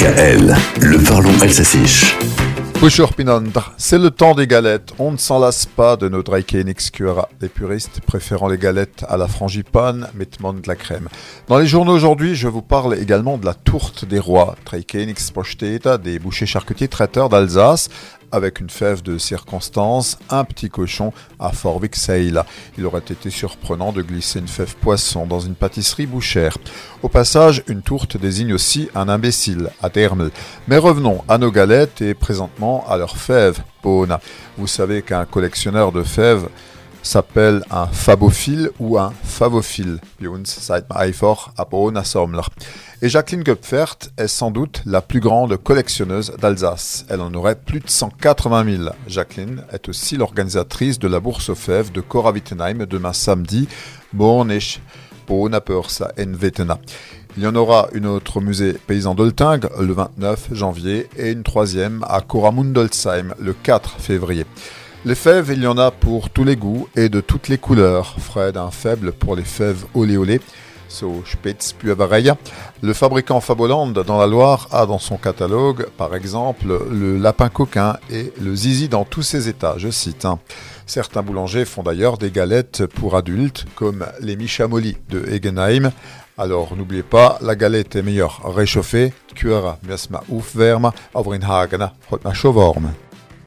DKL, le parlons Pinandre, c'est le temps des galettes. On ne s'en lasse pas de nos Dreikenix les puristes préférant les galettes à la frangipane, mettement de la crème. Dans les journaux aujourd'hui, je vous parle également de la tourte des rois, Dreikenix Posteta, des bouchers charcutiers traiteurs d'Alsace, avec une fève de circonstance, un petit cochon à Fort Seila. Il aurait été surprenant de glisser une fève poisson dans une pâtisserie bouchère. Au passage, une tourte désigne aussi un imbécile, à Termel. Mais revenons à nos galettes et présentement à leur fève, Bona. Vous savez qu'un collectionneur de fèves s'appelle un fabophile ou un favophile. Et Jacqueline Göpfert est sans doute la plus grande collectionneuse d'Alsace. Elle en aurait plus de 180 000. Jacqueline est aussi l'organisatrice de la bourse aux fèves de Cora Wittenheim demain samedi. Il y en aura une autre au musée paysan d'Olting le 29 janvier et une troisième à Koramundolsheim le 4 février. Les fèves, il y en a pour tous les goûts et de toutes les couleurs. Fred un faible pour les fèves olé olé. So Le fabricant Faboland dans la Loire a dans son catalogue, par exemple, le lapin coquin et le zizi dans tous ses états, je cite. Hein. Certains boulangers font d'ailleurs des galettes pour adultes, comme les Michamoli de Egenheim. Alors n'oubliez pas, la galette est meilleure réchauffée. Kuera miasma ufverma, avrin hagana, hotma